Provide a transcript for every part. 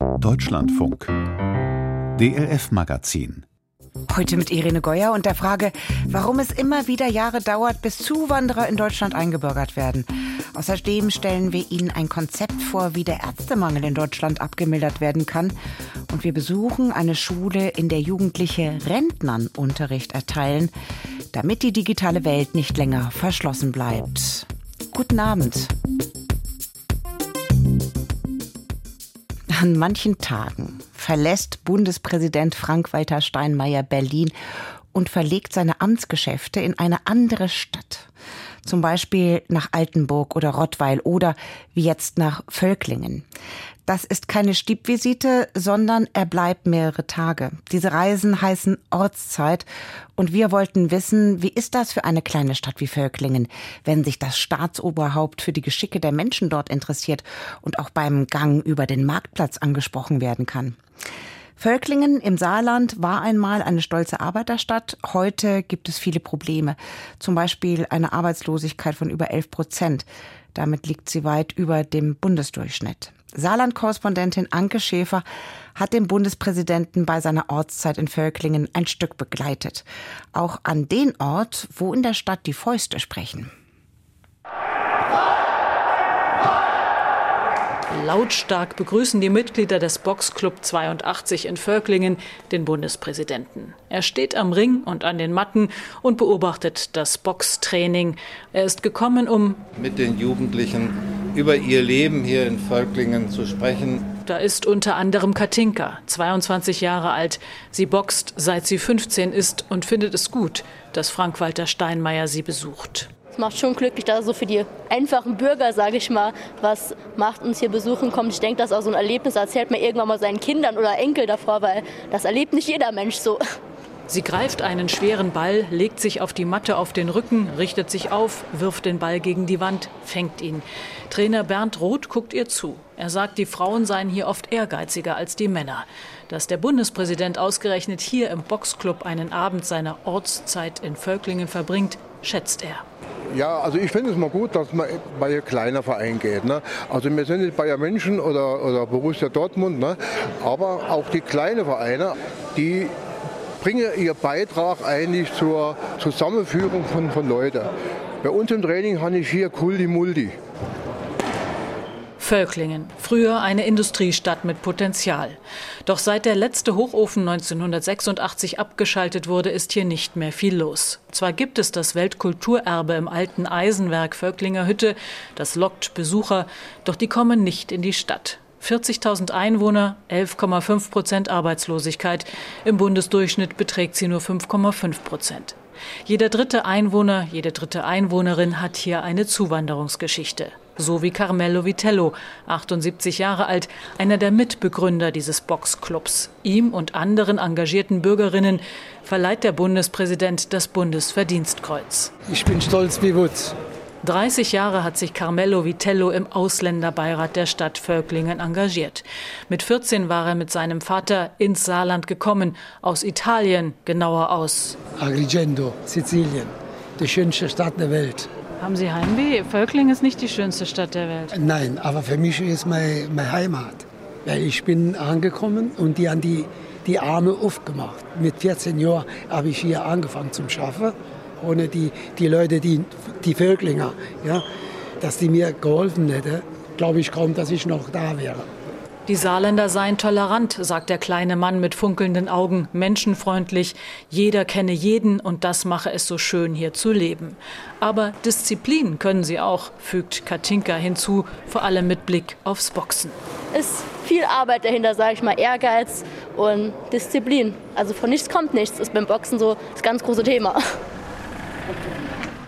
Deutschlandfunk DLF Magazin Heute mit Irene Geuer und der Frage, warum es immer wieder Jahre dauert, bis Zuwanderer in Deutschland eingebürgert werden. Außerdem stellen wir Ihnen ein Konzept vor, wie der Ärztemangel in Deutschland abgemildert werden kann. Und wir besuchen eine Schule, in der Jugendliche Rentnern Unterricht erteilen, damit die digitale Welt nicht länger verschlossen bleibt. Guten Abend. An manchen Tagen verlässt Bundespräsident Frank-Walter Steinmeier Berlin und verlegt seine Amtsgeschäfte in eine andere Stadt. Zum Beispiel nach Altenburg oder Rottweil oder wie jetzt nach Völklingen. Das ist keine Stiebvisite, sondern er bleibt mehrere Tage. Diese Reisen heißen Ortszeit und wir wollten wissen, wie ist das für eine kleine Stadt wie Völklingen, wenn sich das Staatsoberhaupt für die Geschicke der Menschen dort interessiert und auch beim Gang über den Marktplatz angesprochen werden kann. Völklingen im Saarland war einmal eine stolze Arbeiterstadt. Heute gibt es viele Probleme. Zum Beispiel eine Arbeitslosigkeit von über 11 Prozent. Damit liegt sie weit über dem Bundesdurchschnitt. Saarland-Korrespondentin Anke Schäfer hat den Bundespräsidenten bei seiner Ortszeit in Völklingen ein Stück begleitet. Auch an den Ort, wo in der Stadt die Fäuste sprechen. Lautstark begrüßen die Mitglieder des Boxclub 82 in Völklingen den Bundespräsidenten. Er steht am Ring und an den Matten und beobachtet das Boxtraining. Er ist gekommen, um mit den Jugendlichen über ihr Leben hier in Völklingen zu sprechen. Da ist unter anderem Katinka, 22 Jahre alt. Sie boxt, seit sie 15 ist und findet es gut, dass Frank-Walter Steinmeier sie besucht. Es macht schon glücklich, dass er so für die einfachen Bürger, sage ich mal, was macht, uns hier besuchen kommt. Ich denke, das ist auch so ein Erlebnis, erzählt man irgendwann mal seinen Kindern oder Enkel davor, weil das erlebt nicht jeder Mensch so. Sie greift einen schweren Ball, legt sich auf die Matte auf den Rücken, richtet sich auf, wirft den Ball gegen die Wand, fängt ihn. Trainer Bernd Roth guckt ihr zu. Er sagt, die Frauen seien hier oft ehrgeiziger als die Männer. Dass der Bundespräsident ausgerechnet hier im Boxclub einen Abend seiner Ortszeit in Völklingen verbringt, schätzt er. Ja, also ich finde es mal gut, dass man bei kleinen Verein geht. Ne? Also wir sind nicht Bayern München oder, oder Borussia Dortmund, ne? aber auch die kleinen Vereine, die bringen ihren Beitrag eigentlich zur Zusammenführung von, von Leuten. Bei uns im Training habe ich hier Kuldi Muldi. Völklingen, früher eine Industriestadt mit Potenzial. Doch seit der letzte Hochofen 1986 abgeschaltet wurde, ist hier nicht mehr viel los. Zwar gibt es das Weltkulturerbe im alten Eisenwerk Völklinger Hütte, das lockt Besucher, doch die kommen nicht in die Stadt. 40.000 Einwohner, 11,5 Prozent Arbeitslosigkeit. Im Bundesdurchschnitt beträgt sie nur 5,5 Prozent. Jeder dritte Einwohner, jede dritte Einwohnerin hat hier eine Zuwanderungsgeschichte so wie Carmelo Vitello, 78 Jahre alt, einer der Mitbegründer dieses Boxclubs. Ihm und anderen engagierten Bürgerinnen verleiht der Bundespräsident das Bundesverdienstkreuz. Ich bin stolz wie Wutz. 30 Jahre hat sich Carmelo Vitello im Ausländerbeirat der Stadt Völklingen engagiert. Mit 14 war er mit seinem Vater ins Saarland gekommen, aus Italien, genauer aus Agrigento, Sizilien, die schönste Stadt der Welt. Haben Sie Heimweh? Völkling ist nicht die schönste Stadt der Welt. Nein, aber für mich ist meine, meine Heimat. Weil ich bin angekommen und die haben die, die Arme aufgemacht. Mit 14 Jahren habe ich hier angefangen zum Schaffen. Ohne die, die Leute, die, die Völklinger, ja, dass die mir geholfen hätten, glaube ich kaum, dass ich noch da wäre. Die Saarländer seien tolerant, sagt der kleine Mann mit funkelnden Augen, menschenfreundlich. Jeder kenne jeden und das mache es so schön, hier zu leben. Aber Disziplin können sie auch, fügt Katinka hinzu, vor allem mit Blick aufs Boxen. Ist viel Arbeit dahinter, sage ich mal, Ehrgeiz und Disziplin. Also von nichts kommt nichts, ist beim Boxen so das ganz große Thema.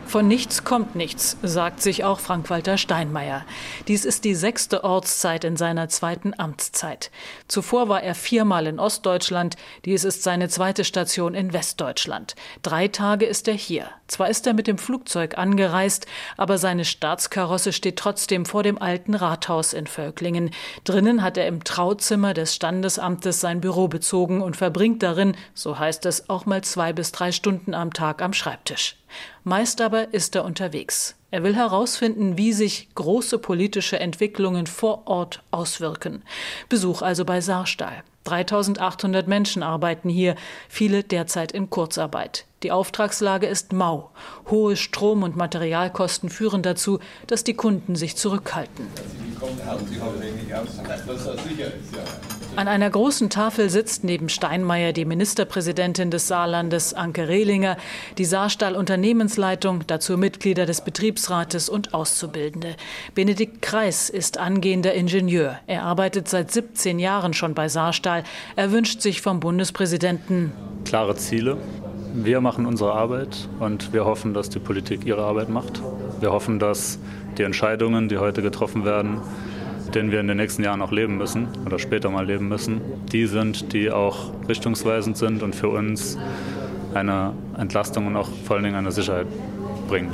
Von nichts kommt nichts, sagt sich auch Frank-Walter Steinmeier. Dies ist die sechste Ortszeit in seiner zweiten Amtszeit. Zuvor war er viermal in Ostdeutschland, dies ist seine zweite Station in Westdeutschland. Drei Tage ist er hier. Zwar ist er mit dem Flugzeug angereist, aber seine Staatskarosse steht trotzdem vor dem alten Rathaus in Völklingen. Drinnen hat er im Trauzimmer des Standesamtes sein Büro bezogen und verbringt darin, so heißt es, auch mal zwei bis drei Stunden am Tag am Schreibtisch. Meist aber ist er unterwegs. Er will herausfinden, wie sich große politische Entwicklungen vor Ort auswirken. Besuch also bei Saarstahl. 3800 Menschen arbeiten hier, viele derzeit in Kurzarbeit. Die Auftragslage ist mau. Hohe Strom- und Materialkosten führen dazu, dass die Kunden sich zurückhalten. An einer großen Tafel sitzt neben Steinmeier die Ministerpräsidentin des Saarlandes Anke Rehlinger, die Saarstahl Unternehmensleitung, dazu Mitglieder des Betriebsrates und Auszubildende. Benedikt Kreis ist angehender Ingenieur. Er arbeitet seit 17 Jahren schon bei Saarstahl. Er wünscht sich vom Bundespräsidenten klare Ziele, wir machen unsere Arbeit und wir hoffen, dass die Politik ihre Arbeit macht. Wir hoffen, dass die Entscheidungen, die heute getroffen werden, denen wir in den nächsten Jahren auch leben müssen oder später mal leben müssen, die sind, die auch richtungsweisend sind und für uns eine Entlastung und auch vor allen Dingen eine Sicherheit bringen.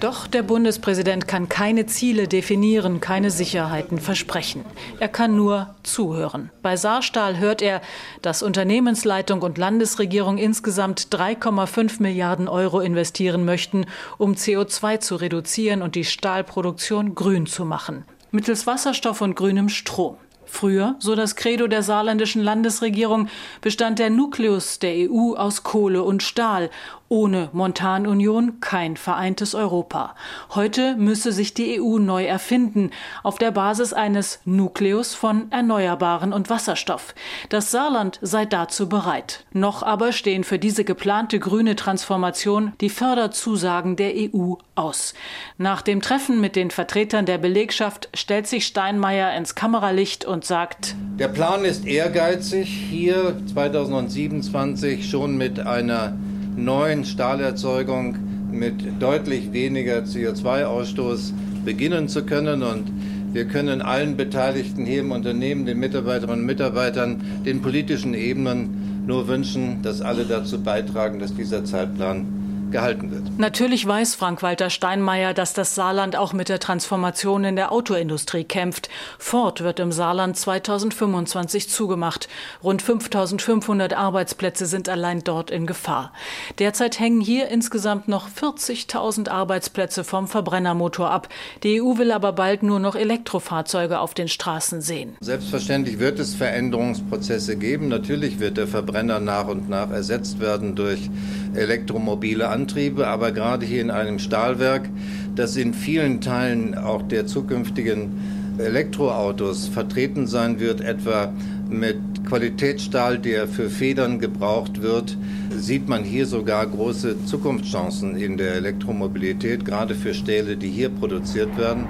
Doch der Bundespräsident kann keine Ziele definieren, keine Sicherheiten versprechen. Er kann nur zuhören. Bei Saarstahl hört er, dass Unternehmensleitung und Landesregierung insgesamt 3,5 Milliarden Euro investieren möchten, um CO2 zu reduzieren und die Stahlproduktion grün zu machen. Mittels Wasserstoff und grünem Strom. Früher, so das Credo der saarländischen Landesregierung, bestand der Nukleus der EU aus Kohle und Stahl ohne Montanunion kein vereintes Europa. Heute müsse sich die EU neu erfinden, auf der Basis eines Nukleus von Erneuerbaren und Wasserstoff. Das Saarland sei dazu bereit. Noch aber stehen für diese geplante grüne Transformation die Förderzusagen der EU aus. Nach dem Treffen mit den Vertretern der Belegschaft stellt sich Steinmeier ins Kameralicht und sagt, Der Plan ist ehrgeizig, hier 2027 schon mit einer neuen Stahlerzeugung mit deutlich weniger CO2-Ausstoß beginnen zu können. Und wir können allen Beteiligten hier im Unternehmen, den Mitarbeiterinnen und Mitarbeitern, den politischen Ebenen nur wünschen, dass alle dazu beitragen, dass dieser Zeitplan gehalten wird. Natürlich weiß Frank-Walter Steinmeier, dass das Saarland auch mit der Transformation in der Autoindustrie kämpft. Ford wird im Saarland 2025 zugemacht. Rund 5500 Arbeitsplätze sind allein dort in Gefahr. Derzeit hängen hier insgesamt noch 40.000 Arbeitsplätze vom Verbrennermotor ab. Die EU will aber bald nur noch Elektrofahrzeuge auf den Straßen sehen. Selbstverständlich wird es Veränderungsprozesse geben. Natürlich wird der Verbrenner nach und nach ersetzt werden durch elektromobile Antriebe, aber gerade hier in einem Stahlwerk, das in vielen Teilen auch der zukünftigen Elektroautos vertreten sein wird, etwa mit Qualitätsstahl, der für Federn gebraucht wird, sieht man hier sogar große Zukunftschancen in der Elektromobilität, gerade für Stähle, die hier produziert werden.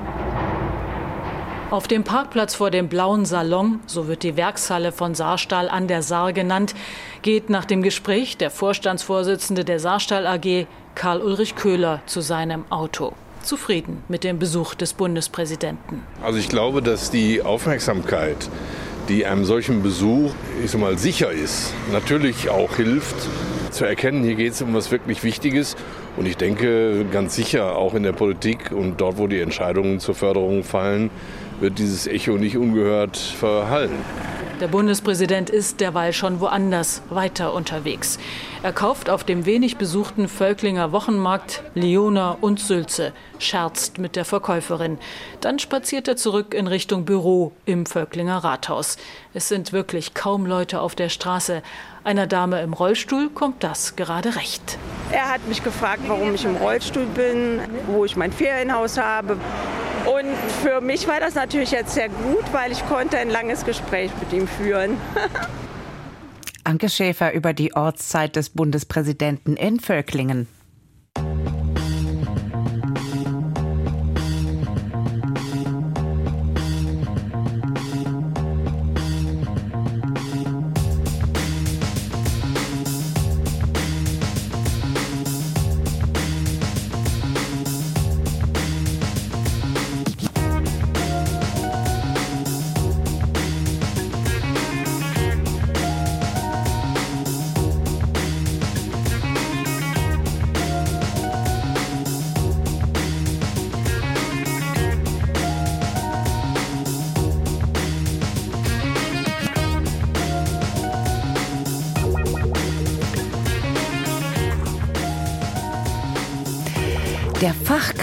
Auf dem Parkplatz vor dem Blauen Salon, so wird die Werkshalle von Saarstahl an der Saar genannt, geht nach dem Gespräch der Vorstandsvorsitzende der Saarstahl AG, Karl-Ulrich Köhler, zu seinem Auto. Zufrieden mit dem Besuch des Bundespräsidenten. Also ich glaube, dass die Aufmerksamkeit, die einem solchen Besuch ich sag mal, sicher ist, natürlich auch hilft, zu erkennen, hier geht es um was wirklich Wichtiges. Und ich denke ganz sicher auch in der Politik und dort, wo die Entscheidungen zur Förderung fallen, wird dieses Echo nicht ungehört verhallen. Der Bundespräsident ist derweil schon woanders weiter unterwegs. Er kauft auf dem wenig besuchten Völklinger Wochenmarkt Leona und Sülze, scherzt mit der Verkäuferin. Dann spaziert er zurück in Richtung Büro im Völklinger Rathaus. Es sind wirklich kaum Leute auf der Straße. Einer Dame im Rollstuhl kommt das gerade recht. Er hat mich gefragt, warum ich im Rollstuhl bin, wo ich mein Ferienhaus habe. Und für mich war das natürlich jetzt sehr gut, weil ich konnte ein langes Gespräch mit ihm führen. Anke Schäfer über die Ortszeit des Bundespräsidenten in Völklingen.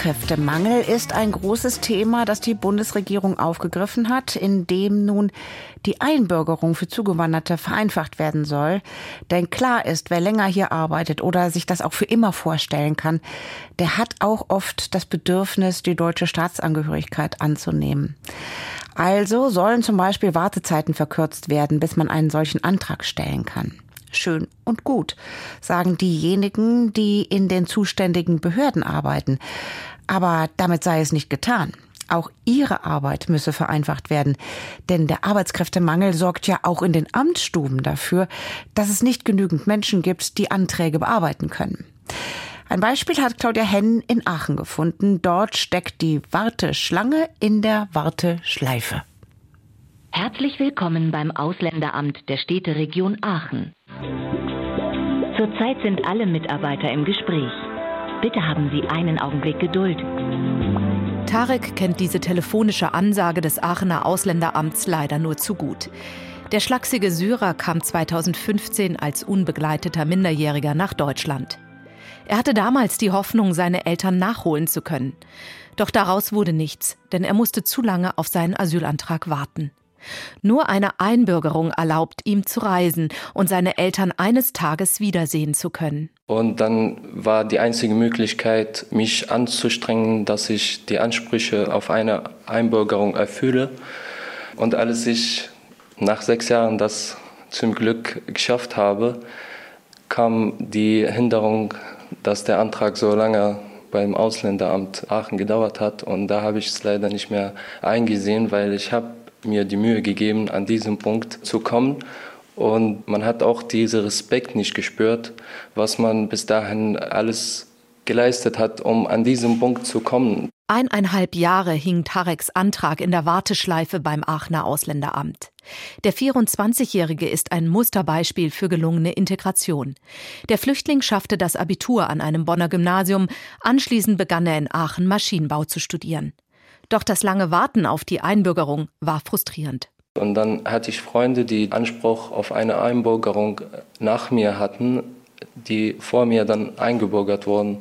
Fachkräftemangel ist ein großes Thema, das die Bundesregierung aufgegriffen hat, indem nun die Einbürgerung für Zugewanderte vereinfacht werden soll. Denn klar ist, wer länger hier arbeitet oder sich das auch für immer vorstellen kann, der hat auch oft das Bedürfnis, die deutsche Staatsangehörigkeit anzunehmen. Also sollen zum Beispiel Wartezeiten verkürzt werden, bis man einen solchen Antrag stellen kann schön und gut, sagen diejenigen, die in den zuständigen Behörden arbeiten. Aber damit sei es nicht getan. Auch ihre Arbeit müsse vereinfacht werden, denn der Arbeitskräftemangel sorgt ja auch in den Amtsstuben dafür, dass es nicht genügend Menschen gibt, die Anträge bearbeiten können. Ein Beispiel hat Claudia Henn in Aachen gefunden. Dort steckt die Warteschlange in der Warteschleife. Herzlich willkommen beim Ausländeramt der Städteregion Aachen. Zurzeit sind alle Mitarbeiter im Gespräch. Bitte haben Sie einen Augenblick Geduld. Tarek kennt diese telefonische Ansage des Aachener Ausländeramts leider nur zu gut. Der schlachsige Syrer kam 2015 als unbegleiteter Minderjähriger nach Deutschland. Er hatte damals die Hoffnung, seine Eltern nachholen zu können. Doch daraus wurde nichts, denn er musste zu lange auf seinen Asylantrag warten. Nur eine Einbürgerung erlaubt ihm zu reisen und seine Eltern eines Tages wiedersehen zu können. Und dann war die einzige Möglichkeit, mich anzustrengen, dass ich die Ansprüche auf eine Einbürgerung erfülle. Und als ich nach sechs Jahren das zum Glück geschafft habe, kam die Hinderung, dass der Antrag so lange beim Ausländeramt Aachen gedauert hat. Und da habe ich es leider nicht mehr eingesehen, weil ich habe mir die Mühe gegeben, an diesem Punkt zu kommen. Und man hat auch diesen Respekt nicht gespürt, was man bis dahin alles geleistet hat, um an diesem Punkt zu kommen. Eineinhalb Jahre hing Tareks Antrag in der Warteschleife beim Aachener Ausländeramt. Der 24-Jährige ist ein Musterbeispiel für gelungene Integration. Der Flüchtling schaffte das Abitur an einem Bonner Gymnasium, anschließend begann er in Aachen Maschinenbau zu studieren. Doch das lange Warten auf die Einbürgerung war frustrierend. Und dann hatte ich Freunde, die Anspruch auf eine Einbürgerung nach mir hatten, die vor mir dann eingebürgert wurden.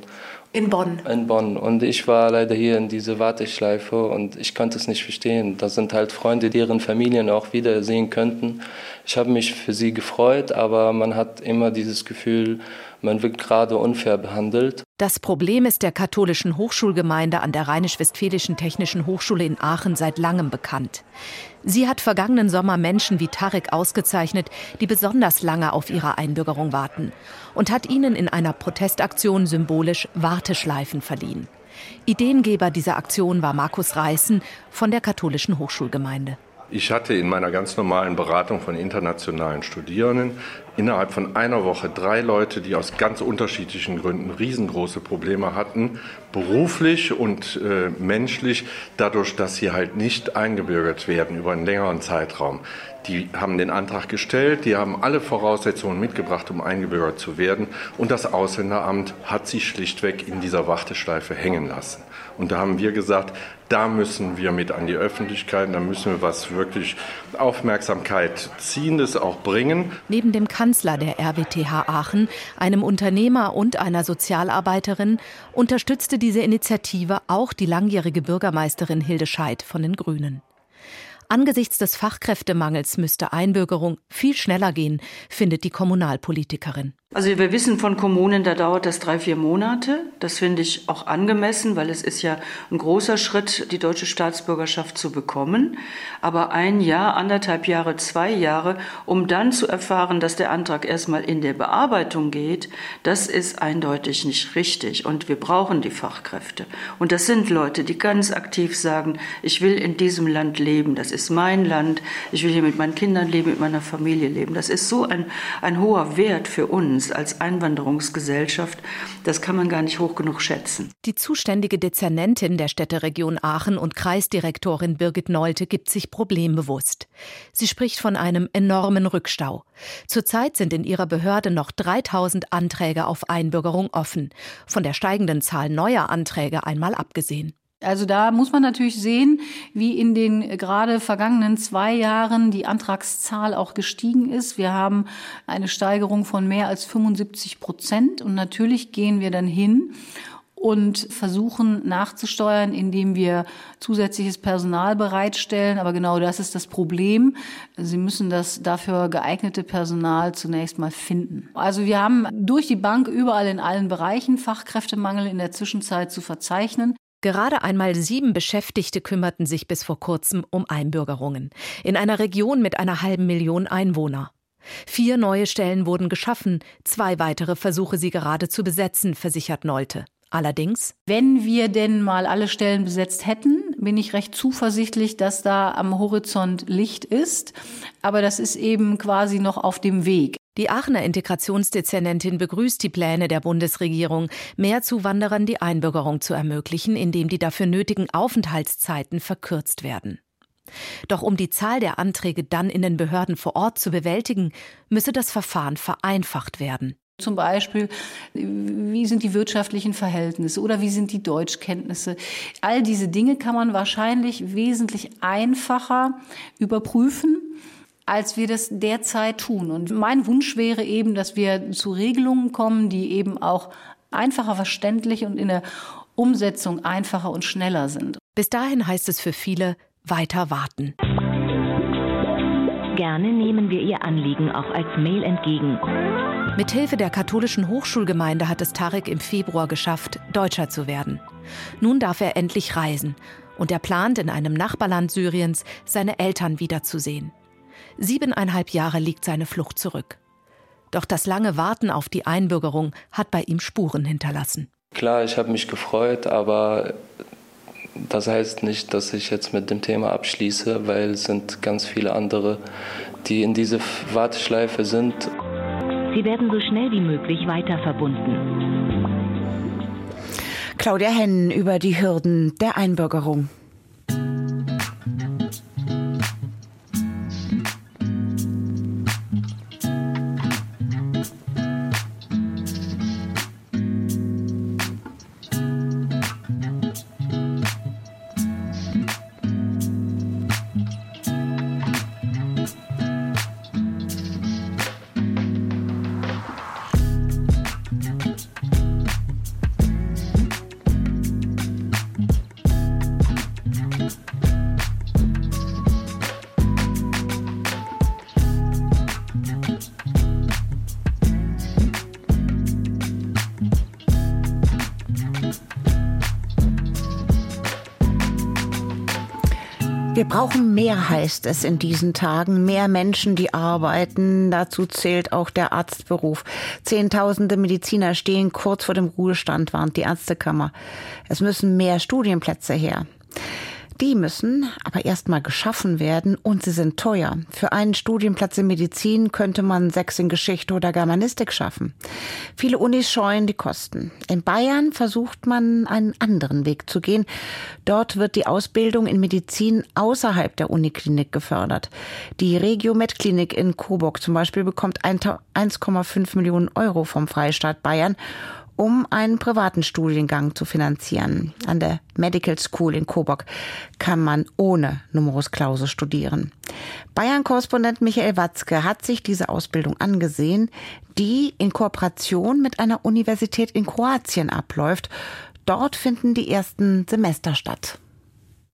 In Bonn. In Bonn. Und ich war leider hier in dieser Warteschleife und ich konnte es nicht verstehen. Das sind halt Freunde, deren Familien auch wiedersehen könnten. Ich habe mich für sie gefreut, aber man hat immer dieses Gefühl, man wird gerade unfair behandelt. Das Problem ist der katholischen Hochschulgemeinde an der Rheinisch-Westfälischen Technischen Hochschule in Aachen seit langem bekannt. Sie hat vergangenen Sommer Menschen wie Tarek ausgezeichnet, die besonders lange auf ihre Einbürgerung warten und hat ihnen in einer Protestaktion symbolisch Warteschleifen verliehen. Ideengeber dieser Aktion war Markus Reißen von der katholischen Hochschulgemeinde. Ich hatte in meiner ganz normalen Beratung von internationalen Studierenden innerhalb von einer Woche drei Leute, die aus ganz unterschiedlichen Gründen riesengroße Probleme hatten, beruflich und äh, menschlich, dadurch, dass sie halt nicht eingebürgert werden über einen längeren Zeitraum. Die haben den Antrag gestellt, die haben alle Voraussetzungen mitgebracht, um eingebürgert zu werden. Und das Ausländeramt hat sie schlichtweg in dieser Warteschleife hängen lassen. Und da haben wir gesagt, da müssen wir mit an die Öffentlichkeit, da müssen wir was wirklich Aufmerksamkeit ziehendes auch bringen. Neben dem Kanzler der RWTH Aachen, einem Unternehmer und einer Sozialarbeiterin unterstützte diese Initiative auch die langjährige Bürgermeisterin Hilde Scheidt von den Grünen. Angesichts des Fachkräftemangels müsste Einbürgerung viel schneller gehen, findet die Kommunalpolitikerin. Also wir wissen von Kommunen, da dauert das drei, vier Monate. Das finde ich auch angemessen, weil es ist ja ein großer Schritt, die deutsche Staatsbürgerschaft zu bekommen. Aber ein Jahr, anderthalb Jahre, zwei Jahre, um dann zu erfahren, dass der Antrag erstmal in der Bearbeitung geht, das ist eindeutig nicht richtig. Und wir brauchen die Fachkräfte. Und das sind Leute, die ganz aktiv sagen, ich will in diesem Land leben, das ist mein Land, ich will hier mit meinen Kindern leben, mit meiner Familie leben. Das ist so ein, ein hoher Wert für uns uns als Einwanderungsgesellschaft, das kann man gar nicht hoch genug schätzen. Die zuständige Dezernentin der Städteregion Aachen und Kreisdirektorin Birgit Nolte gibt sich problembewusst. Sie spricht von einem enormen Rückstau. Zurzeit sind in ihrer Behörde noch 3000 Anträge auf Einbürgerung offen, von der steigenden Zahl neuer Anträge einmal abgesehen. Also da muss man natürlich sehen, wie in den gerade vergangenen zwei Jahren die Antragszahl auch gestiegen ist. Wir haben eine Steigerung von mehr als 75 Prozent und natürlich gehen wir dann hin und versuchen nachzusteuern, indem wir zusätzliches Personal bereitstellen. Aber genau das ist das Problem. Sie müssen das dafür geeignete Personal zunächst mal finden. Also wir haben durch die Bank überall in allen Bereichen Fachkräftemangel in der Zwischenzeit zu verzeichnen. Gerade einmal sieben Beschäftigte kümmerten sich bis vor kurzem um Einbürgerungen in einer Region mit einer halben Million Einwohner. Vier neue Stellen wurden geschaffen, zwei weitere versuche sie gerade zu besetzen, versichert Nolte. Allerdings, wenn wir denn mal alle Stellen besetzt hätten, bin ich recht zuversichtlich, dass da am Horizont Licht ist. Aber das ist eben quasi noch auf dem Weg. Die Aachener Integrationsdezernentin begrüßt die Pläne der Bundesregierung, mehr Zuwanderern die Einbürgerung zu ermöglichen, indem die dafür nötigen Aufenthaltszeiten verkürzt werden. Doch um die Zahl der Anträge dann in den Behörden vor Ort zu bewältigen, müsse das Verfahren vereinfacht werden. Zum Beispiel, wie sind die wirtschaftlichen Verhältnisse oder wie sind die Deutschkenntnisse? All diese Dinge kann man wahrscheinlich wesentlich einfacher überprüfen, als wir das derzeit tun. Und mein Wunsch wäre eben, dass wir zu Regelungen kommen, die eben auch einfacher verständlich und in der Umsetzung einfacher und schneller sind. Bis dahin heißt es für viele weiter warten. Gerne nehmen wir Ihr Anliegen auch als Mail entgegen. Mithilfe der katholischen Hochschulgemeinde hat es Tarek im Februar geschafft, Deutscher zu werden. Nun darf er endlich reisen und er plant, in einem Nachbarland Syriens seine Eltern wiederzusehen. Siebeneinhalb Jahre liegt seine Flucht zurück. Doch das lange Warten auf die Einbürgerung hat bei ihm Spuren hinterlassen. Klar, ich habe mich gefreut, aber das heißt nicht, dass ich jetzt mit dem Thema abschließe, weil es sind ganz viele andere, die in diese Warteschleife sind. Sie werden so schnell wie möglich weiter verbunden. Claudia Hennen über die Hürden der Einbürgerung. Wir brauchen mehr, heißt es in diesen Tagen. Mehr Menschen, die arbeiten. Dazu zählt auch der Arztberuf. Zehntausende Mediziner stehen kurz vor dem Ruhestand, warnt die Ärztekammer. Es müssen mehr Studienplätze her. Die müssen aber erstmal geschaffen werden und sie sind teuer. Für einen Studienplatz in Medizin könnte man sechs in Geschichte oder Germanistik schaffen. Viele Unis scheuen die Kosten. In Bayern versucht man einen anderen Weg zu gehen. Dort wird die Ausbildung in Medizin außerhalb der Uniklinik gefördert. Die Regiomed Klinik in Coburg zum Beispiel bekommt 1,5 Millionen Euro vom Freistaat Bayern um einen privaten Studiengang zu finanzieren. An der Medical School in Coburg kann man ohne Numerus Clausus studieren. Bayern-Korrespondent Michael Watzke hat sich diese Ausbildung angesehen, die in Kooperation mit einer Universität in Kroatien abläuft. Dort finden die ersten Semester statt.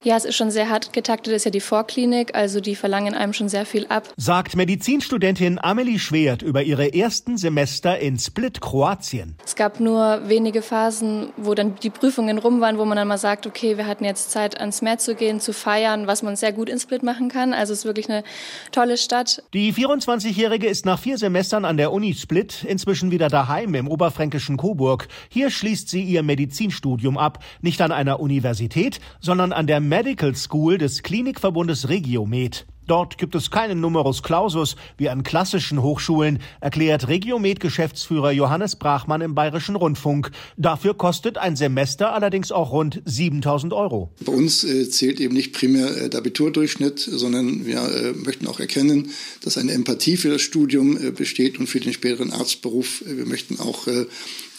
Ja, es ist schon sehr hart getaktet, ist ja die Vorklinik, also die verlangen einem schon sehr viel ab. Sagt Medizinstudentin Amelie Schwert über ihre ersten Semester in Split, Kroatien. Es gab nur wenige Phasen, wo dann die Prüfungen rum waren, wo man dann mal sagt, okay, wir hatten jetzt Zeit, ans Meer zu gehen, zu feiern, was man sehr gut in Split machen kann. Also es ist wirklich eine tolle Stadt. Die 24-Jährige ist nach vier Semestern an der Uni Split inzwischen wieder daheim im oberfränkischen Coburg. Hier schließt sie ihr Medizinstudium ab, nicht an einer Universität, sondern an der Medical School des Klinikverbundes Regiomed. Dort gibt es keinen Numerus Clausus wie an klassischen Hochschulen, erklärt Regiomed-Geschäftsführer Johannes Brachmann im Bayerischen Rundfunk. Dafür kostet ein Semester allerdings auch rund 7000 Euro. Bei uns äh, zählt eben nicht primär äh, der Abiturdurchschnitt, sondern wir äh, möchten auch erkennen, dass eine Empathie für das Studium äh, besteht und für den späteren Arztberuf. Wir möchten auch äh,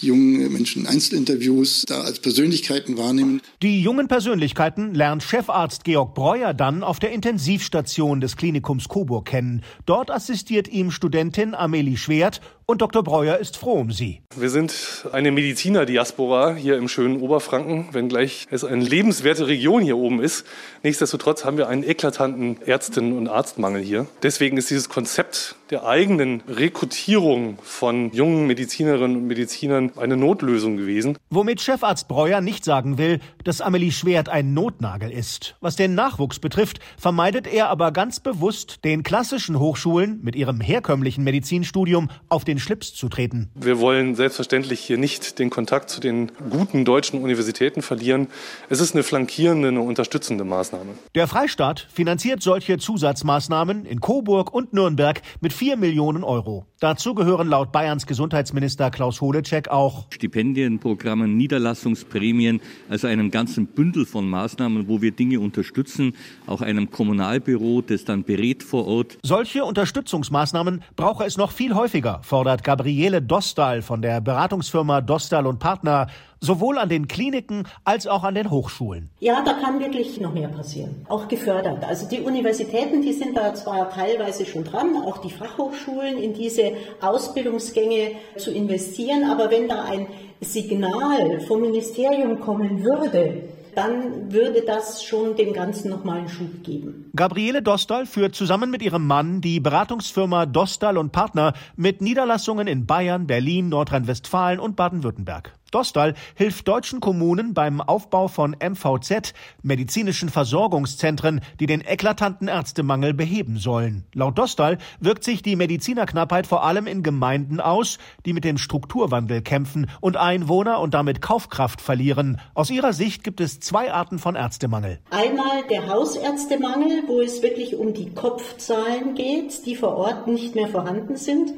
jungen Menschen Einzelinterviews da als Persönlichkeiten wahrnehmen. Die jungen Persönlichkeiten lernt Chefarzt Georg Breuer dann auf der Intensivstation des Klinikums Coburg kennen. Dort assistiert ihm Studentin Amelie Schwert und Dr. Breuer ist froh um sie. Wir sind eine Mediziner-Diaspora hier im schönen Oberfranken, wenngleich es eine lebenswerte Region hier oben ist. Nichtsdestotrotz haben wir einen eklatanten Ärztinnen- und Arztmangel hier. Deswegen ist dieses Konzept der eigenen Rekrutierung von jungen Medizinerinnen und Medizinern eine Notlösung gewesen. Womit Chefarzt Breuer nicht sagen will, dass Amelie Schwert ein Notnagel ist. Was den Nachwuchs betrifft, vermeidet er aber ganz bewusst, den klassischen Hochschulen mit ihrem herkömmlichen Medizinstudium auf den Schlips zu treten. Wir wollen selbstverständlich hier nicht den Kontakt zu den guten deutschen Universitäten verlieren. Es ist eine flankierende, eine unterstützende Maßnahme. Der Freistaat finanziert solche Zusatzmaßnahmen in Coburg und Nürnberg mit 4 Millionen Euro. Dazu gehören laut Bayerns Gesundheitsminister Klaus Holecek auch Stipendienprogrammen, Niederlassungsprämien, also einem ganzen Bündel von Maßnahmen, wo wir Dinge unterstützen, auch einem Kommunalbüro, das dann berät vor Ort. Solche Unterstützungsmaßnahmen brauche es noch viel häufiger, fordert Gabriele Dostal von der Beratungsfirma Dostal und Partner sowohl an den Kliniken als auch an den Hochschulen. Ja, da kann wirklich noch mehr passieren, auch gefördert. Also die Universitäten, die sind da zwar teilweise schon dran, auch die Fachhochschulen in diese Ausbildungsgänge zu investieren, aber wenn da ein Signal vom Ministerium kommen würde, dann würde das schon dem Ganzen nochmal einen Schub geben. Gabriele Dostal führt zusammen mit ihrem Mann die Beratungsfirma Dostal und Partner mit Niederlassungen in Bayern, Berlin, Nordrhein-Westfalen und Baden-Württemberg. Dostal hilft deutschen Kommunen beim Aufbau von MVZ, medizinischen Versorgungszentren, die den eklatanten Ärztemangel beheben sollen. Laut Dostal wirkt sich die Medizinerknappheit vor allem in Gemeinden aus, die mit dem Strukturwandel kämpfen und Einwohner und damit Kaufkraft verlieren. Aus ihrer Sicht gibt es zwei Arten von Ärztemangel. Einmal der Hausärztemangel, wo es wirklich um die Kopfzahlen geht, die vor Ort nicht mehr vorhanden sind.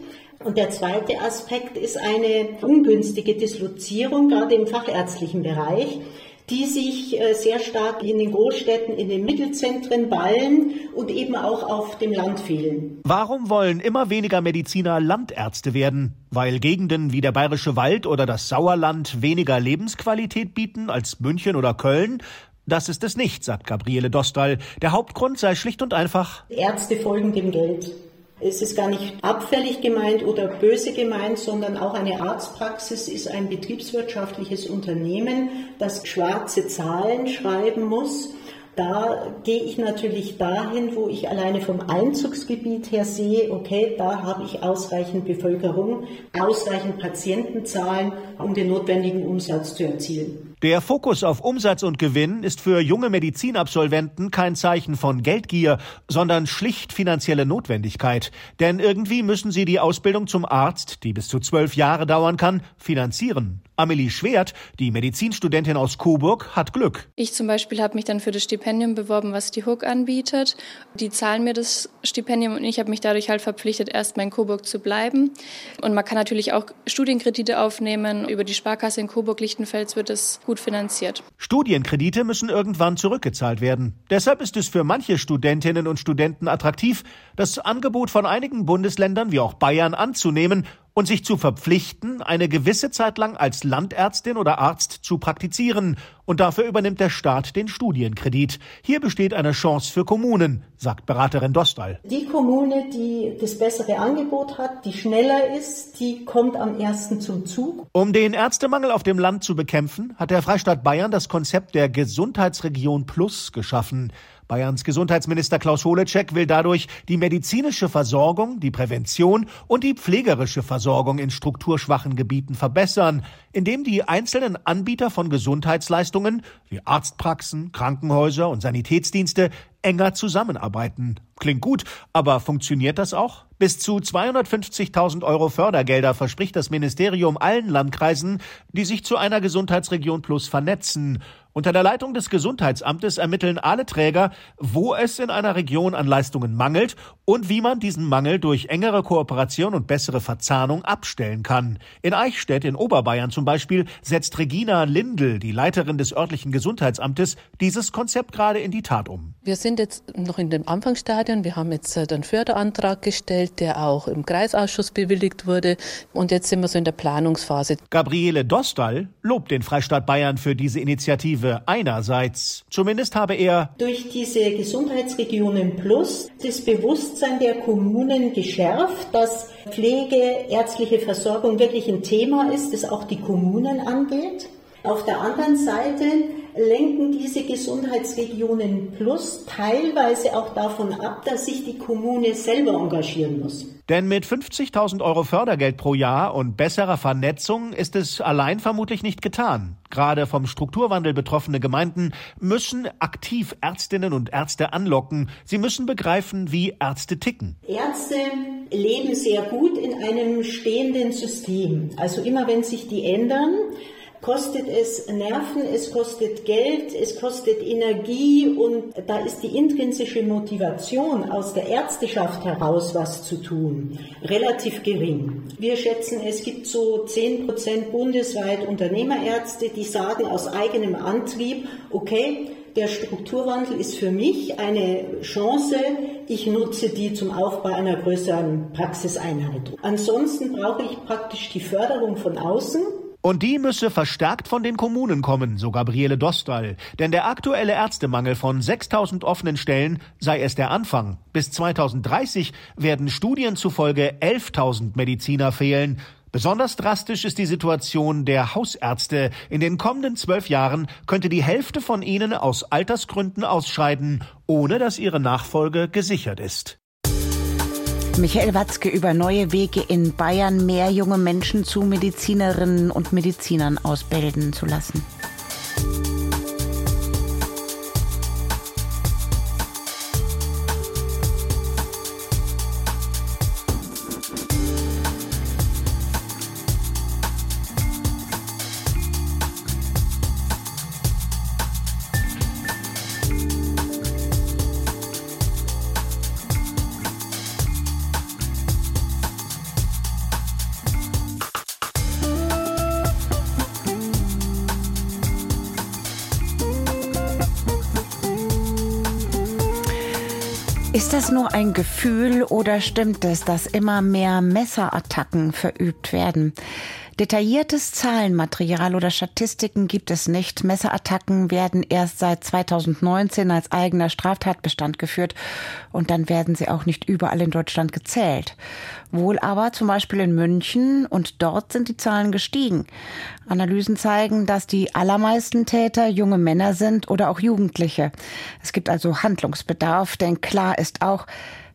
Und der zweite Aspekt ist eine ungünstige Dislozierung, gerade im fachärztlichen Bereich, die sich äh, sehr stark in den Großstädten, in den Mittelzentren ballen und eben auch auf dem Land fehlen. Warum wollen immer weniger Mediziner Landärzte werden? Weil Gegenden wie der Bayerische Wald oder das Sauerland weniger Lebensqualität bieten als München oder Köln? Das ist es nicht, sagt Gabriele Dostal. Der Hauptgrund sei schlicht und einfach Ärzte folgen dem Geld. Es ist gar nicht abfällig gemeint oder böse gemeint, sondern auch eine Arztpraxis ist ein betriebswirtschaftliches Unternehmen, das schwarze Zahlen schreiben muss. Da gehe ich natürlich dahin, wo ich alleine vom Einzugsgebiet her sehe, okay, da habe ich ausreichend Bevölkerung, ausreichend Patientenzahlen, um den notwendigen Umsatz zu erzielen. Der Fokus auf Umsatz und Gewinn ist für junge Medizinabsolventen kein Zeichen von Geldgier, sondern schlicht finanzielle Notwendigkeit. Denn irgendwie müssen sie die Ausbildung zum Arzt, die bis zu zwölf Jahre dauern kann, finanzieren. Amelie Schwert, die Medizinstudentin aus Coburg, hat Glück. Ich zum Beispiel habe mich dann für das Stipendium beworben, was die HUK anbietet. Die zahlen mir das Stipendium und ich habe mich dadurch halt verpflichtet, erstmal in Coburg zu bleiben. Und man kann natürlich auch Studienkredite aufnehmen. Über die Sparkasse in Coburg-Lichtenfels wird es gut finanziert. Studienkredite müssen irgendwann zurückgezahlt werden. Deshalb ist es für manche Studentinnen und Studenten attraktiv, das Angebot von einigen Bundesländern wie auch Bayern anzunehmen und sich zu verpflichten, eine gewisse Zeit lang als Landärztin oder Arzt zu praktizieren. Und dafür übernimmt der Staat den Studienkredit. Hier besteht eine Chance für Kommunen, sagt Beraterin Dostal. Die Kommune, die das bessere Angebot hat, die schneller ist, die kommt am ersten zum Zug. Um den Ärztemangel auf dem Land zu bekämpfen, hat der Freistaat Bayern das Konzept der Gesundheitsregion Plus geschaffen. Bayerns Gesundheitsminister Klaus Holecek will dadurch die medizinische Versorgung, die Prävention und die pflegerische Versorgung in strukturschwachen Gebieten verbessern, indem die einzelnen Anbieter von Gesundheitsleistungen wie Arztpraxen, Krankenhäuser und Sanitätsdienste enger zusammenarbeiten. Klingt gut, aber funktioniert das auch? Bis zu 250.000 Euro Fördergelder verspricht das Ministerium allen Landkreisen, die sich zu einer Gesundheitsregion Plus vernetzen. Unter der Leitung des Gesundheitsamtes ermitteln alle Träger, wo es in einer Region an Leistungen mangelt und wie man diesen Mangel durch engere Kooperation und bessere Verzahnung abstellen kann. In Eichstätt in Oberbayern zum Beispiel setzt Regina Lindel, die Leiterin des örtlichen Gesundheitsamtes, dieses Konzept gerade in die Tat um. Wir sind jetzt noch in dem Anfangsstadion. Wir haben jetzt äh, den Förderantrag gestellt der auch im Kreisausschuss bewilligt wurde. Und jetzt sind wir so in der Planungsphase. Gabriele Dostal lobt den Freistaat Bayern für diese Initiative einerseits. Zumindest habe er durch diese Gesundheitsregionen Plus das Bewusstsein der Kommunen geschärft, dass Pflege, ärztliche Versorgung wirklich ein Thema ist, das auch die Kommunen angeht. Auf der anderen Seite lenken diese Gesundheitsregionen Plus teilweise auch davon ab, dass sich die Kommune selber engagieren muss. Denn mit 50.000 Euro Fördergeld pro Jahr und besserer Vernetzung ist es allein vermutlich nicht getan. Gerade vom Strukturwandel betroffene Gemeinden müssen aktiv Ärztinnen und Ärzte anlocken. Sie müssen begreifen, wie Ärzte ticken. Ärzte leben sehr gut in einem stehenden System. Also immer wenn sich die ändern, kostet es Nerven, es kostet Geld, es kostet Energie und da ist die intrinsische Motivation aus der Ärzteschaft heraus was zu tun relativ gering. Wir schätzen, es gibt so 10 Prozent bundesweit Unternehmerärzte, die sagen aus eigenem Antrieb, okay, der Strukturwandel ist für mich eine Chance. Ich nutze die zum Aufbau einer größeren Praxiseinheit. Ansonsten brauche ich praktisch die Förderung von außen. Und die müsse verstärkt von den Kommunen kommen, so Gabriele Dostal. Denn der aktuelle Ärztemangel von 6000 offenen Stellen sei erst der Anfang. Bis 2030 werden Studien zufolge 11.000 Mediziner fehlen. Besonders drastisch ist die Situation der Hausärzte. In den kommenden zwölf Jahren könnte die Hälfte von ihnen aus Altersgründen ausscheiden, ohne dass ihre Nachfolge gesichert ist. Michael Watzke über neue Wege in Bayern, mehr junge Menschen zu Medizinerinnen und Medizinern ausbilden zu lassen. Ein Gefühl oder stimmt es, dass immer mehr Messerattacken verübt werden? Detailliertes Zahlenmaterial oder Statistiken gibt es nicht. Messerattacken werden erst seit 2019 als eigener Straftatbestand geführt und dann werden sie auch nicht überall in Deutschland gezählt. Wohl aber zum Beispiel in München und dort sind die Zahlen gestiegen. Analysen zeigen, dass die allermeisten Täter junge Männer sind oder auch Jugendliche. Es gibt also Handlungsbedarf, denn klar ist auch,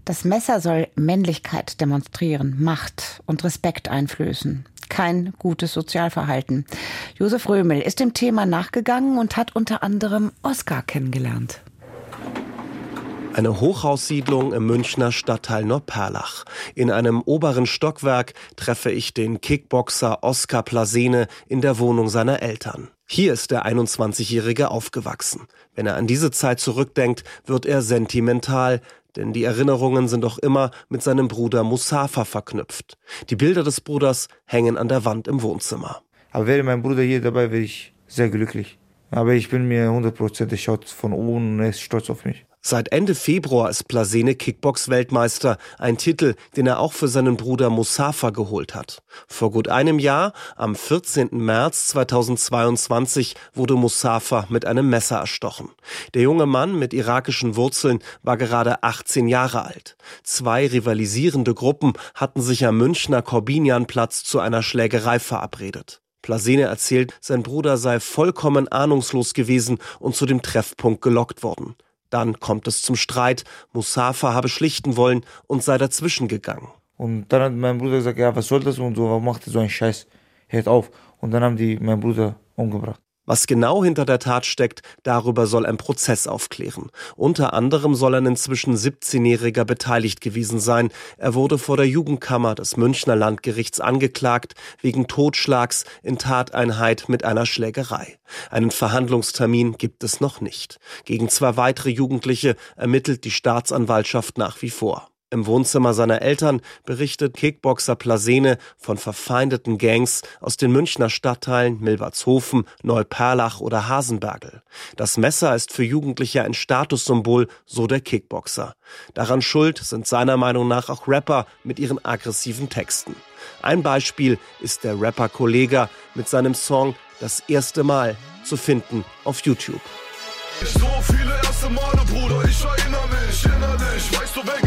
das Messer soll Männlichkeit demonstrieren, Macht und Respekt einflößen kein gutes Sozialverhalten. Josef Römel ist dem Thema nachgegangen und hat unter anderem Oskar kennengelernt. Eine Hochhaussiedlung im Münchner Stadtteil Neuperlach. In einem oberen Stockwerk treffe ich den Kickboxer Oskar Plasene in der Wohnung seiner Eltern. Hier ist der 21-Jährige aufgewachsen. Wenn er an diese Zeit zurückdenkt, wird er sentimental, denn die Erinnerungen sind doch immer mit seinem Bruder Musafa verknüpft. Die Bilder des Bruders hängen an der Wand im Wohnzimmer. Aber wäre mein Bruder hier dabei, wäre ich sehr glücklich. Aber ich bin mir hundertprozentig schaut von oben und er ist stolz auf mich. Seit Ende Februar ist Plasene Kickbox-Weltmeister, ein Titel, den er auch für seinen Bruder Musafa geholt hat. Vor gut einem Jahr, am 14. März 2022, wurde Musafa mit einem Messer erstochen. Der junge Mann mit irakischen Wurzeln war gerade 18 Jahre alt. Zwei rivalisierende Gruppen hatten sich am Münchner Corbinianplatz zu einer Schlägerei verabredet. Plasene erzählt, sein Bruder sei vollkommen ahnungslos gewesen und zu dem Treffpunkt gelockt worden. Dann kommt es zum Streit. Musafa habe schlichten wollen und sei dazwischen gegangen. Und dann hat mein Bruder gesagt, ja, was soll das und so, warum macht ihr so einen Scheiß? Hört auf. Und dann haben die meinen Bruder umgebracht. Was genau hinter der Tat steckt, darüber soll ein Prozess aufklären. Unter anderem soll ein inzwischen 17-Jähriger beteiligt gewesen sein. Er wurde vor der Jugendkammer des Münchner Landgerichts angeklagt wegen Totschlags in Tateinheit mit einer Schlägerei. Einen Verhandlungstermin gibt es noch nicht. Gegen zwei weitere Jugendliche ermittelt die Staatsanwaltschaft nach wie vor. Im Wohnzimmer seiner Eltern berichtet Kickboxer Plasene von verfeindeten Gangs aus den Münchner Stadtteilen Milbertshofen, Neuperlach oder Hasenbergel. Das Messer ist für Jugendliche ein Statussymbol, so der Kickboxer. Daran schuld sind seiner Meinung nach auch Rapper mit ihren aggressiven Texten. Ein Beispiel ist der Rapper Kollega mit seinem Song Das erste Mal zu finden auf YouTube. So viele erste Male, Bruder, ich erinnere mich innerlich. Weißt du, wer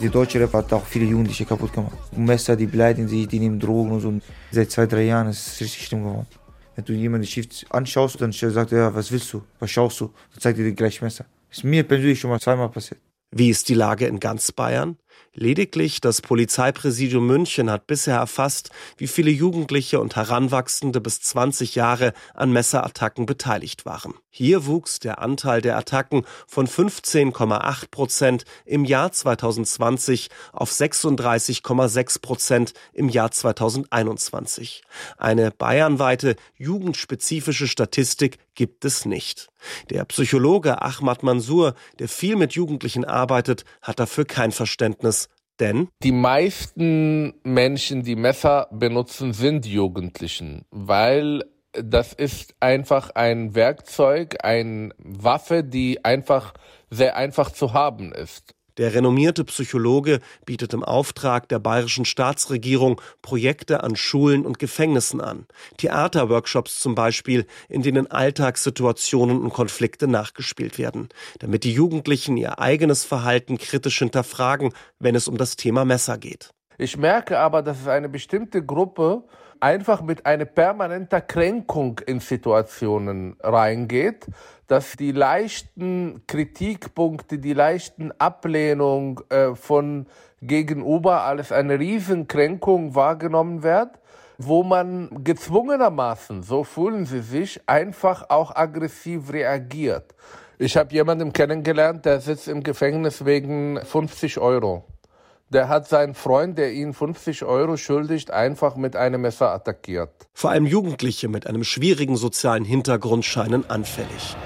Die deutsche Rap hat auch viele Jugendliche kaputt gemacht. Messer, die beleidigen sich, die nehmen Drogen und so. Seit zwei, drei Jahren ist es richtig schlimm geworden. Wenn du jemanden schief anschaust, dann sagt er, ja, was willst du? Was schaust du? Dann zeigt er dir gleich Messer. Ist mir persönlich schon mal zweimal passiert. Wie ist die Lage in ganz Bayern? Lediglich das Polizeipräsidium München hat bisher erfasst, wie viele Jugendliche und Heranwachsende bis 20 Jahre an Messerattacken beteiligt waren. Hier wuchs der Anteil der Attacken von 15,8 Prozent im Jahr 2020 auf 36,6 Prozent im Jahr 2021. Eine bayernweite jugendspezifische Statistik gibt es nicht. Der Psychologe Ahmad Mansour, der viel mit Jugendlichen arbeitet, hat dafür kein Verständnis. Denn die meisten Menschen, die Messer benutzen, sind Jugendlichen, weil das ist einfach ein Werkzeug, eine Waffe, die einfach sehr einfach zu haben ist. Der renommierte Psychologe bietet im Auftrag der bayerischen Staatsregierung Projekte an Schulen und Gefängnissen an. Theaterworkshops zum Beispiel, in denen Alltagssituationen und Konflikte nachgespielt werden, damit die Jugendlichen ihr eigenes Verhalten kritisch hinterfragen, wenn es um das Thema Messer geht. Ich merke aber, dass es eine bestimmte Gruppe einfach mit einer permanenten Kränkung in Situationen reingeht, dass die leichten Kritikpunkte, die leichten Ablehnung äh, von gegenüber als eine Riesenkränkung wahrgenommen wird, wo man gezwungenermaßen, so fühlen sie sich, einfach auch aggressiv reagiert. Ich habe jemanden kennengelernt, der sitzt im Gefängnis wegen 50 Euro der hat seinen Freund, der ihn 50 Euro schuldigt, einfach mit einem Messer attackiert. Vor allem Jugendliche mit einem schwierigen sozialen Hintergrund scheinen anfällig.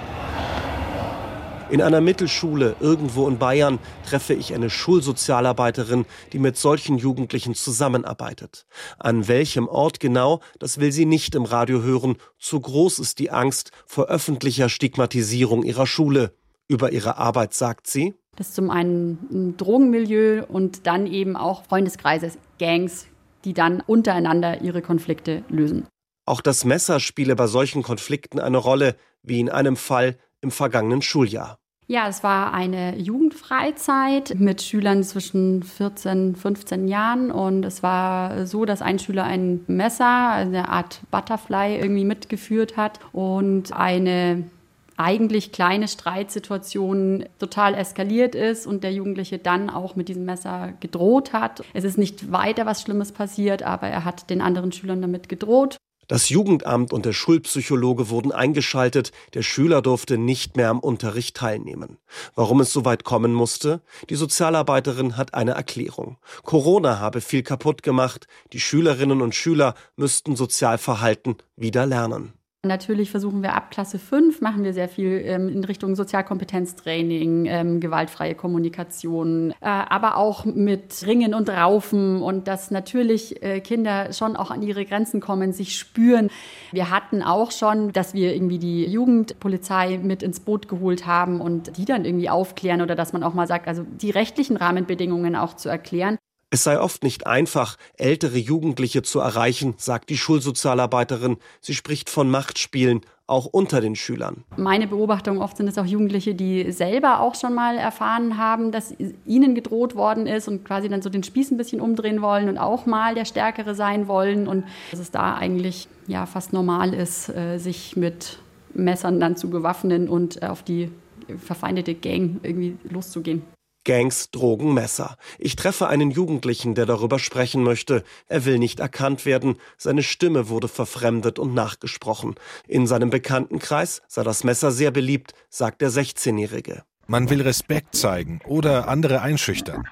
In einer Mittelschule irgendwo in Bayern treffe ich eine Schulsozialarbeiterin, die mit solchen Jugendlichen zusammenarbeitet. An welchem Ort genau, das will sie nicht im Radio hören. Zu groß ist die Angst vor öffentlicher Stigmatisierung ihrer Schule. Über ihre Arbeit sagt sie, das ist zum einen ein Drogenmilieu und dann eben auch Freundeskreise, Gangs, die dann untereinander ihre Konflikte lösen. Auch das Messer spiele bei solchen Konflikten eine Rolle, wie in einem Fall im vergangenen Schuljahr. Ja, es war eine Jugendfreizeit mit Schülern zwischen 14, 15 Jahren und es war so, dass ein Schüler ein Messer, eine Art Butterfly irgendwie mitgeführt hat und eine eigentlich kleine Streitsituation total eskaliert ist und der Jugendliche dann auch mit diesem Messer gedroht hat. Es ist nicht weiter was Schlimmes passiert, aber er hat den anderen Schülern damit gedroht. Das Jugendamt und der Schulpsychologe wurden eingeschaltet, der Schüler durfte nicht mehr am Unterricht teilnehmen. Warum es so weit kommen musste? Die Sozialarbeiterin hat eine Erklärung. Corona habe viel kaputt gemacht, die Schülerinnen und Schüler müssten Sozialverhalten wieder lernen. Natürlich versuchen wir ab Klasse 5, machen wir sehr viel ähm, in Richtung Sozialkompetenztraining, ähm, gewaltfreie Kommunikation, äh, aber auch mit Ringen und Raufen und dass natürlich äh, Kinder schon auch an ihre Grenzen kommen, sich spüren. Wir hatten auch schon, dass wir irgendwie die Jugendpolizei mit ins Boot geholt haben und die dann irgendwie aufklären oder dass man auch mal sagt, also die rechtlichen Rahmenbedingungen auch zu erklären. Es sei oft nicht einfach, ältere Jugendliche zu erreichen, sagt die Schulsozialarbeiterin. Sie spricht von Machtspielen, auch unter den Schülern. Meine Beobachtung oft sind es auch Jugendliche, die selber auch schon mal erfahren haben, dass ihnen gedroht worden ist und quasi dann so den Spieß ein bisschen umdrehen wollen und auch mal der Stärkere sein wollen und dass es da eigentlich ja fast normal ist, äh, sich mit Messern dann zu bewaffnen und auf die verfeindete Gang irgendwie loszugehen. Gangs, Drogen, Messer. Ich treffe einen Jugendlichen, der darüber sprechen möchte. Er will nicht erkannt werden. Seine Stimme wurde verfremdet und nachgesprochen. In seinem Bekanntenkreis sei das Messer sehr beliebt, sagt der 16-Jährige. Man will Respekt zeigen oder andere einschüchtern.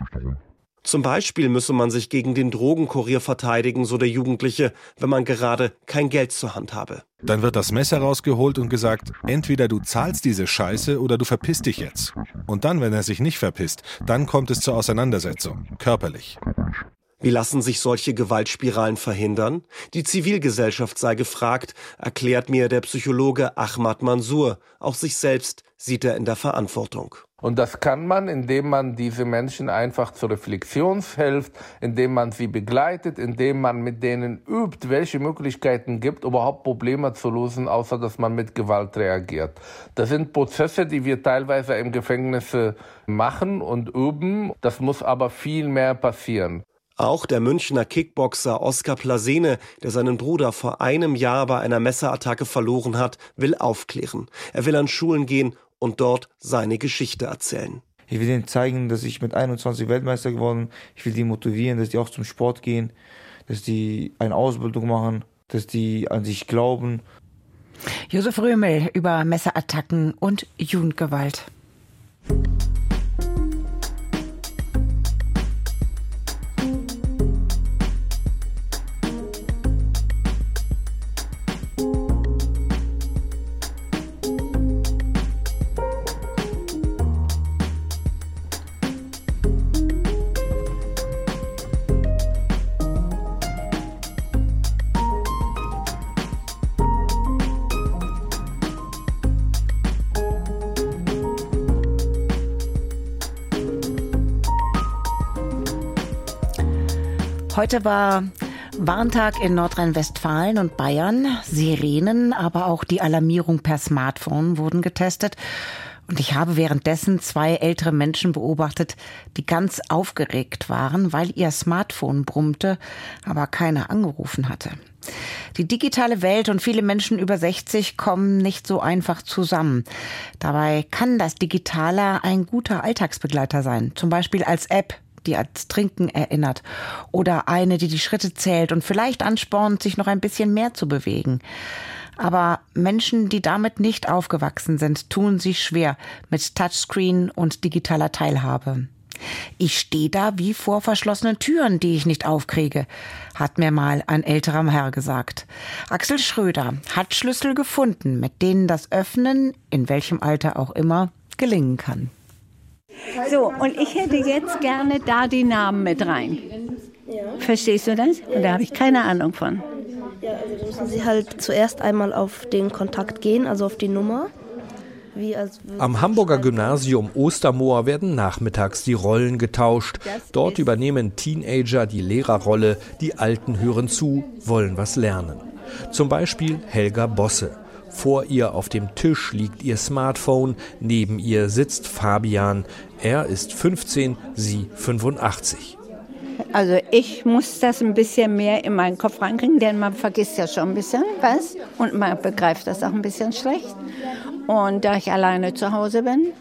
Zum Beispiel müsse man sich gegen den Drogenkurier verteidigen, so der Jugendliche, wenn man gerade kein Geld zur Hand habe. Dann wird das Messer rausgeholt und gesagt, entweder du zahlst diese Scheiße oder du verpisst dich jetzt. Und dann, wenn er sich nicht verpisst, dann kommt es zur Auseinandersetzung, körperlich. Wie lassen sich solche Gewaltspiralen verhindern? Die Zivilgesellschaft sei gefragt, erklärt mir der Psychologe Ahmad Mansour. Auch sich selbst sieht er in der Verantwortung. Und das kann man, indem man diese Menschen einfach zur Reflexion hilft, indem man sie begleitet, indem man mit denen übt, welche Möglichkeiten gibt, überhaupt Probleme zu lösen, außer dass man mit Gewalt reagiert. Das sind Prozesse, die wir teilweise im Gefängnis machen und üben. Das muss aber viel mehr passieren. Auch der Münchner Kickboxer Oskar Plasene, der seinen Bruder vor einem Jahr bei einer Messerattacke verloren hat, will aufklären. Er will an Schulen gehen und dort seine Geschichte erzählen. Ich will ihnen zeigen, dass ich mit 21 Weltmeister geworden bin. Ich will die motivieren, dass die auch zum Sport gehen, dass die eine Ausbildung machen, dass die an sich glauben. Josef Römel über Messerattacken und Jugendgewalt. Heute war Warntag in Nordrhein-Westfalen und Bayern. Sirenen, aber auch die Alarmierung per Smartphone wurden getestet. Und ich habe währenddessen zwei ältere Menschen beobachtet, die ganz aufgeregt waren, weil ihr Smartphone brummte, aber keiner angerufen hatte. Die digitale Welt und viele Menschen über 60 kommen nicht so einfach zusammen. Dabei kann das Digitale ein guter Alltagsbegleiter sein, zum Beispiel als App die ans Trinken erinnert oder eine, die die Schritte zählt und vielleicht anspornt, sich noch ein bisschen mehr zu bewegen. Aber Menschen, die damit nicht aufgewachsen sind, tun sich schwer mit Touchscreen und digitaler Teilhabe. Ich stehe da wie vor verschlossenen Türen, die ich nicht aufkriege, hat mir mal ein älterer Herr gesagt. Axel Schröder hat Schlüssel gefunden, mit denen das Öffnen, in welchem Alter auch immer, gelingen kann. So, und ich hätte jetzt gerne da die Namen mit rein. Verstehst du das? Und da habe ich keine Ahnung von. Ja, also da müssen Sie halt zuerst einmal auf den Kontakt gehen, also auf die Nummer. Am Hamburger Gymnasium Ostermoor werden nachmittags die Rollen getauscht. Dort übernehmen Teenager die Lehrerrolle, die Alten hören zu, wollen was lernen. Zum Beispiel Helga Bosse. Vor ihr auf dem Tisch liegt ihr Smartphone, neben ihr sitzt Fabian. Er ist 15, sie 85. Also ich muss das ein bisschen mehr in meinen Kopf reinkriegen, denn man vergisst ja schon ein bisschen was und man begreift das auch ein bisschen schlecht. Und da ich alleine zu Hause bin,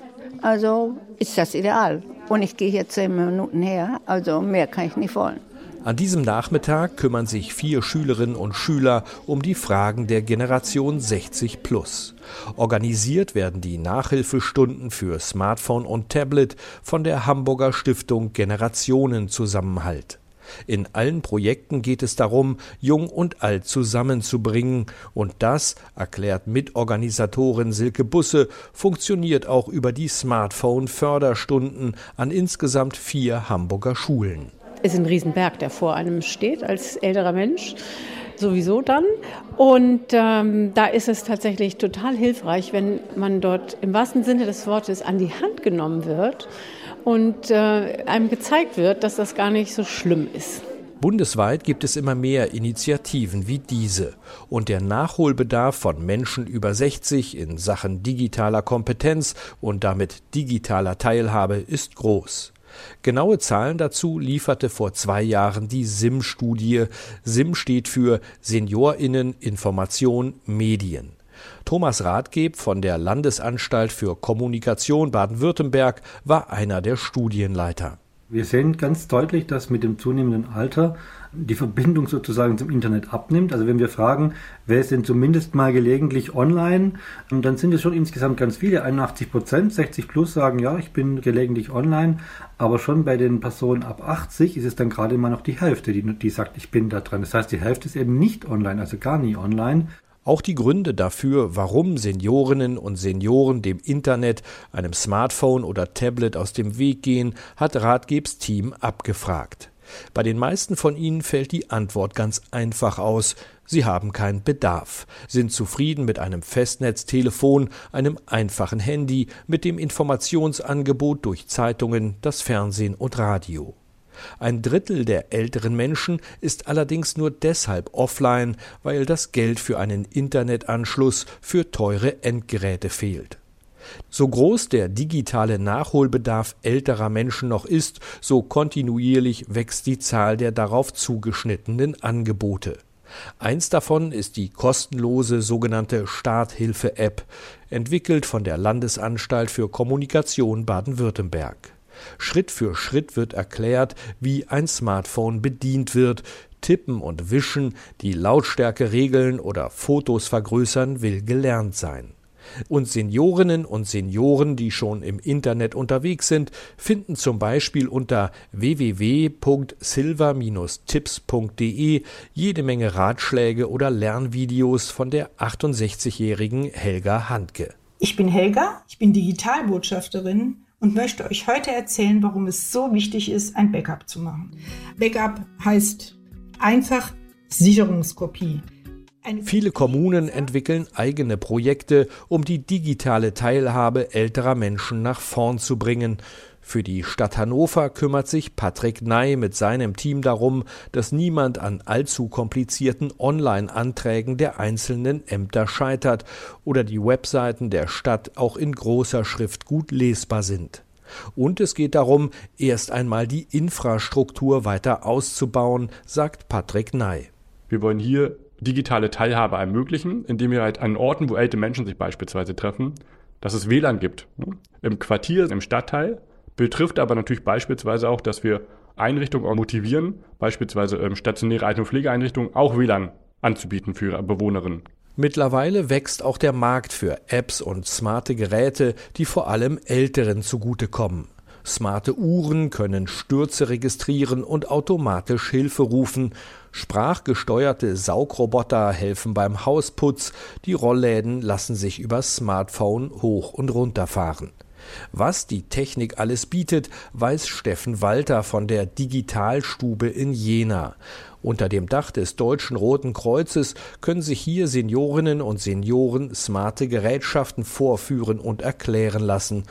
also ist das ideal. Und ich gehe hier zehn Minuten her, also mehr kann ich nicht wollen. An diesem Nachmittag kümmern sich vier Schülerinnen und Schüler um die Fragen der Generation 60 plus. Organisiert werden die Nachhilfestunden für Smartphone und Tablet von der Hamburger Stiftung Generationenzusammenhalt. In allen Projekten geht es darum, Jung und Alt zusammenzubringen. Und das, erklärt Mitorganisatorin Silke Busse, funktioniert auch über die Smartphone-Förderstunden an insgesamt vier Hamburger Schulen ist ein Riesenberg, der vor einem steht als älterer Mensch sowieso dann. Und ähm, da ist es tatsächlich total hilfreich, wenn man dort im wahrsten Sinne des Wortes an die Hand genommen wird und äh, einem gezeigt wird, dass das gar nicht so schlimm ist. Bundesweit gibt es immer mehr Initiativen wie diese. Und der Nachholbedarf von Menschen über 60 in Sachen digitaler Kompetenz und damit digitaler Teilhabe ist groß. Genaue Zahlen dazu lieferte vor zwei Jahren die SIM-Studie. SIM steht für Seniorinnen Information Medien. Thomas Rathgeb von der Landesanstalt für Kommunikation Baden-Württemberg war einer der Studienleiter. Wir sehen ganz deutlich, dass mit dem zunehmenden Alter die Verbindung sozusagen zum Internet abnimmt. Also wenn wir fragen, wer ist denn zumindest mal gelegentlich online, ähm, dann sind es schon insgesamt ganz viele. 81 Prozent, 60 plus sagen, ja, ich bin gelegentlich online. Aber schon bei den Personen ab 80 ist es dann gerade mal noch die Hälfte, die, die sagt, ich bin da dran. Das heißt, die Hälfte ist eben nicht online, also gar nie online. Auch die Gründe dafür, warum Seniorinnen und Senioren dem Internet, einem Smartphone oder Tablet aus dem Weg gehen, hat Ratgebs Team abgefragt. Bei den meisten von ihnen fällt die Antwort ganz einfach aus. Sie haben keinen Bedarf, sind zufrieden mit einem Festnetztelefon, einem einfachen Handy, mit dem Informationsangebot durch Zeitungen, das Fernsehen und Radio. Ein Drittel der älteren Menschen ist allerdings nur deshalb offline, weil das Geld für einen Internetanschluss für teure Endgeräte fehlt. So groß der digitale Nachholbedarf älterer Menschen noch ist, so kontinuierlich wächst die Zahl der darauf zugeschnittenen Angebote. Eins davon ist die kostenlose sogenannte Starthilfe-App, entwickelt von der Landesanstalt für Kommunikation Baden-Württemberg. Schritt für Schritt wird erklärt, wie ein Smartphone bedient wird. Tippen und Wischen, die Lautstärke regeln oder Fotos vergrößern, will gelernt sein. Und Seniorinnen und Senioren, die schon im Internet unterwegs sind, finden zum Beispiel unter www.silver-tipps.de jede Menge Ratschläge oder Lernvideos von der 68-jährigen Helga Handke. Ich bin Helga, ich bin Digitalbotschafterin und möchte euch heute erzählen, warum es so wichtig ist, ein Backup zu machen. Backup heißt einfach Sicherungskopie. Viele Kommunen entwickeln eigene Projekte, um die digitale Teilhabe älterer Menschen nach vorn zu bringen. Für die Stadt Hannover kümmert sich Patrick Ney mit seinem Team darum, dass niemand an allzu komplizierten Online-Anträgen der einzelnen Ämter scheitert oder die Webseiten der Stadt auch in großer Schrift gut lesbar sind. Und es geht darum, erst einmal die Infrastruktur weiter auszubauen, sagt Patrick Ney. Wir wollen hier digitale Teilhabe ermöglichen, indem wir halt an Orten, wo ältere Menschen sich beispielsweise treffen, dass es WLAN gibt. Ne? Im Quartier, im Stadtteil, betrifft aber natürlich beispielsweise auch, dass wir Einrichtungen motivieren, beispielsweise ähm, stationäre Alten- und Pflegeeinrichtungen, auch WLAN anzubieten für Bewohnerinnen. Mittlerweile wächst auch der Markt für Apps und smarte Geräte, die vor allem Älteren zugutekommen. Smarte Uhren können Stürze registrieren und automatisch Hilfe rufen. Sprachgesteuerte Saugroboter helfen beim Hausputz. Die Rollläden lassen sich über Smartphone hoch und runter fahren. Was die Technik alles bietet, weiß Steffen Walter von der Digitalstube in Jena. Unter dem Dach des Deutschen Roten Kreuzes können sich hier Seniorinnen und Senioren smarte Gerätschaften vorführen und erklären lassen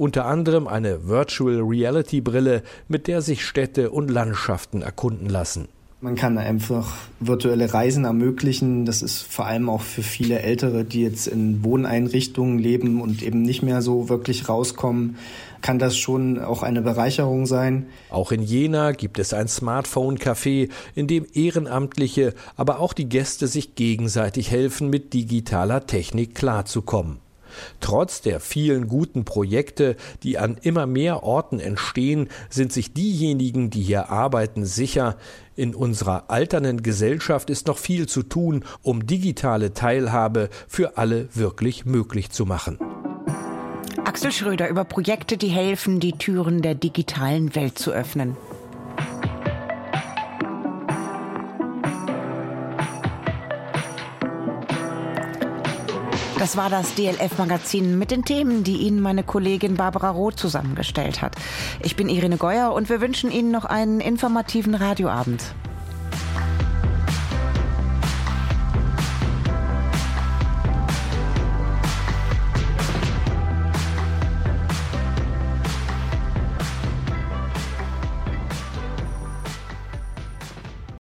unter anderem eine Virtual Reality Brille, mit der sich Städte und Landschaften erkunden lassen. Man kann einfach virtuelle Reisen ermöglichen. Das ist vor allem auch für viele Ältere, die jetzt in Wohneinrichtungen leben und eben nicht mehr so wirklich rauskommen, kann das schon auch eine Bereicherung sein. Auch in Jena gibt es ein Smartphone-Café, in dem Ehrenamtliche, aber auch die Gäste sich gegenseitig helfen, mit digitaler Technik klarzukommen. Trotz der vielen guten Projekte, die an immer mehr Orten entstehen, sind sich diejenigen, die hier arbeiten, sicher, in unserer alternden Gesellschaft ist noch viel zu tun, um digitale Teilhabe für alle wirklich möglich zu machen. Axel Schröder über Projekte, die helfen, die Türen der digitalen Welt zu öffnen. Das war das DLF-Magazin mit den Themen, die Ihnen meine Kollegin Barbara Roth zusammengestellt hat. Ich bin Irene Geuer und wir wünschen Ihnen noch einen informativen Radioabend.